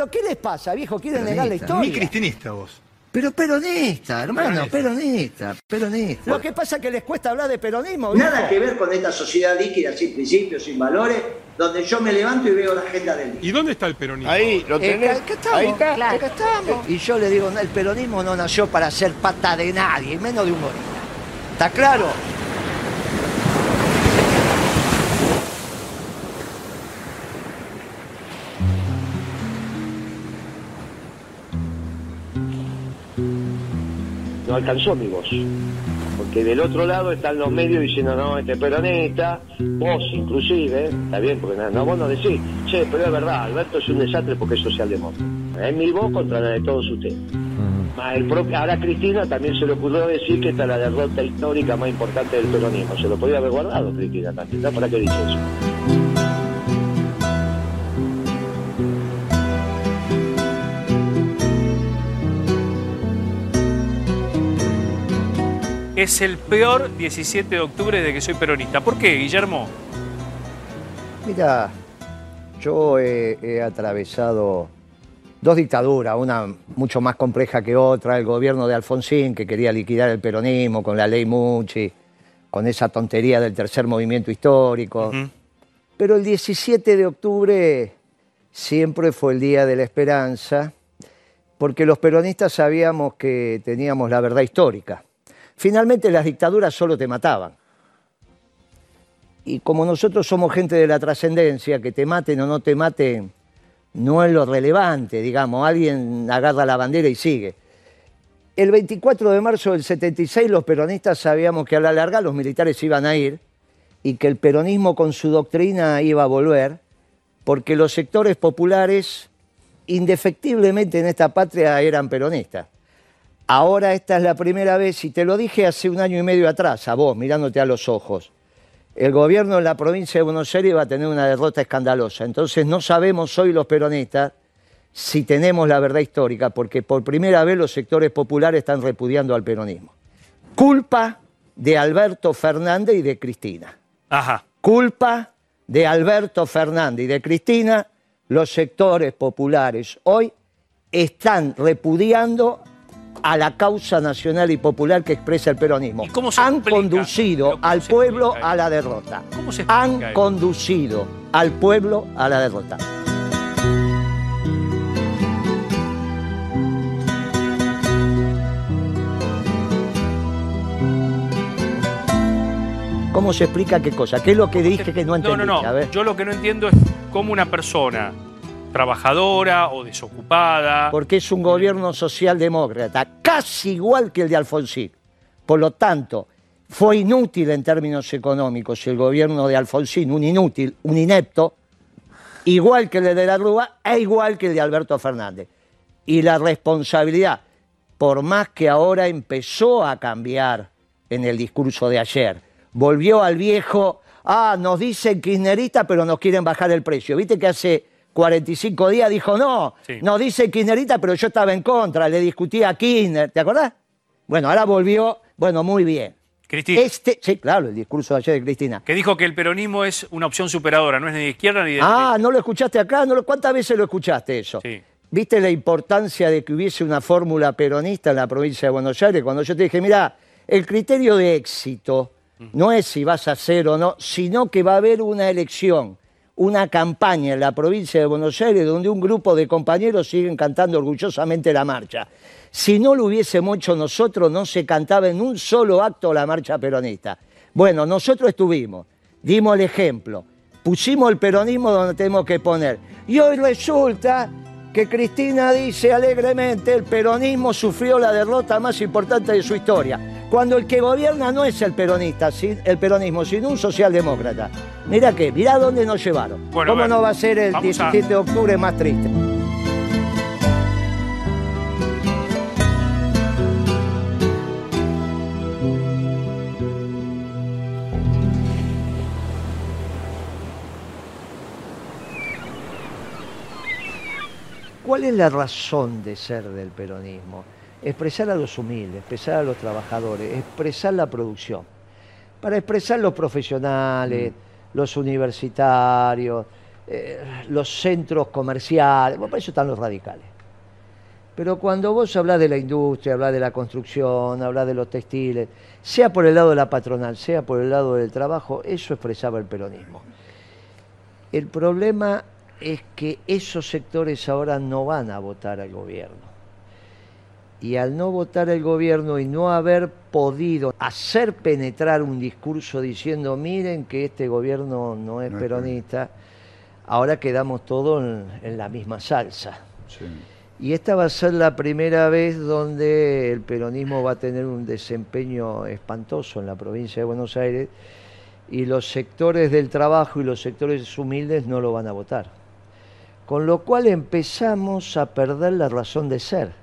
pero ¿qué les pasa, viejo? ¿Quieren negar la historia? Ni cristinista vos. Pero peronista, hermano, peronista, peronista. Lo que pasa es que les cuesta hablar de peronismo, viejo. Nada que ver con esta sociedad líquida, sin principios, sin valores, donde yo me levanto y veo la agenda del día. ¿Y dónde está el peronismo? Ahí, lo Eh, tenés. acá estamos, Ahí está. acá estamos. Y yo le digo, el peronismo no nació para ser pata de nadie, menos de un gorila. ¿Está claro? No alcanzó mi voz. Porque del otro lado están los medios diciendo, no, este peronista, vos inclusive, está bien, porque no, no, vos no decís, che, pero es verdad, Alberto es un desastre porque es socialdemócrata. Es mi voz contra la de todos ustedes. El propio- ahora a Cristina también se le ocurrió decir que esta es la derrota histórica más importante del peronismo. Se lo podía haber guardado Cristina también, ¿no? ¿Para qué dice eso? Es el peor 17 de octubre de que soy peronista. ¿Por qué, Guillermo? Mira, yo he, he atravesado dos dictaduras, una mucho más compleja que otra, el gobierno de Alfonsín, que quería liquidar el peronismo con la ley Muchi, con esa tontería del tercer movimiento histórico. Pero el 17 de octubre siempre fue el día de la esperanza, porque los peronistas sabíamos que teníamos la verdad histórica. Finalmente las dictaduras solo te mataban. Y como nosotros somos gente de la trascendencia, que te maten o no te maten, no es lo relevante, digamos. Alguien agarra la bandera y sigue. El 24 de marzo del 76 los peronistas sabíamos que a la larga los militares iban a ir y que el peronismo con su doctrina iba a volver, porque los sectores populares indefectiblemente en esta patria eran peronistas. Ahora esta es la primera vez, y te lo dije hace un año y medio atrás, a vos, mirándote a los ojos. El gobierno en la provincia de Buenos Aires va a tener una derrota escandalosa. Entonces no sabemos hoy los peronistas si tenemos la verdad histórica, porque por primera vez los sectores populares están repudiando al peronismo. Culpa de Alberto Fernández y de Cristina. Ajá. Culpa de Alberto Fernández y de Cristina, los sectores populares hoy están repudiando a la causa nacional y popular que expresa el peronismo. ¿Y cómo se Han explica? conducido Pero ¿cómo al se pueblo a la derrota. ¿Cómo se Han eso? conducido al pueblo a la derrota. ¿Cómo se explica qué cosa? ¿Qué es lo que dije que no No, entendí? no, no. A ver. Yo lo que no entiendo es cómo una persona trabajadora o desocupada. porque es un gobierno socialdemócrata, casi igual que el de Alfonsín. Por lo tanto, fue inútil en términos económicos el gobierno de Alfonsín, un inútil, un inepto, igual que el de la Rúa e igual que el de Alberto Fernández. Y la responsabilidad, por más que ahora empezó a cambiar en el discurso de ayer, volvió al viejo, ah, nos dicen kirchnerista, pero nos quieren bajar el precio. Viste que hace 45 días dijo, no, Sí. nos dicen kirchnerista, pero yo estaba en contra, le discutía a Kirchner, ¿te acordás? Bueno, ahora volvió, bueno, muy bien. Cristina, Este, sí, claro, el discurso de ayer de Cristina. que dijo que el peronismo es una opción superadora, no es ni de izquierda ni de Ah, ¿no lo escuchaste acá? ¿No lo- ¿Cuántas veces lo escuchaste eso? Sí. ¿Viste la importancia de que hubiese una fórmula peronista en la provincia de Buenos Aires? Cuando yo te dije, mira, el criterio de éxito no es si vas a hacer o no, sino que va a haber una elección, una campaña en la provincia de Buenos Aires donde un grupo de compañeros siguen cantando orgullosamente la marcha. Si no lo hubiésemos hecho nosotros, no se cantaba en un solo acto la marcha peronista. Bueno, nosotros estuvimos, dimos el ejemplo, pusimos el peronismo donde tenemos que poner. Y hoy resulta que Cristina dice alegremente el peronismo sufrió la derrota más importante de su historia, cuando el que gobierna no es el peronista, el peronismo, sino un socialdemócrata. Mira que, mirá dónde nos llevaron. Bueno, ¿Cómo no va a ser el vamos a- 17 de octubre más triste? ¿Cuál es la razón de ser del peronismo? Expresar a los humildes, expresar a los trabajadores, expresar la producción. Para expresar los profesionales, los universitarios, eh, los centros comerciales, bueno, para eso están los radicales. Pero cuando vos hablás de la industria, hablás de la construcción, hablás de los textiles, sea por el lado de la patronal, sea por el lado del trabajo, eso expresaba el peronismo. El problema es que esos sectores ahora no van a votar al gobierno. Y al no votar al gobierno y no haber podido hacer penetrar un discurso diciendo, miren que este gobierno no es peronista, ahora quedamos todos en, en la misma salsa. Sí. Y esta va a ser la primera vez donde el peronismo va a tener un desempeño espantoso en la provincia de Buenos Aires y los sectores del trabajo y los sectores humildes no lo van a votar. Con lo cual empezamos a perder la razón de ser.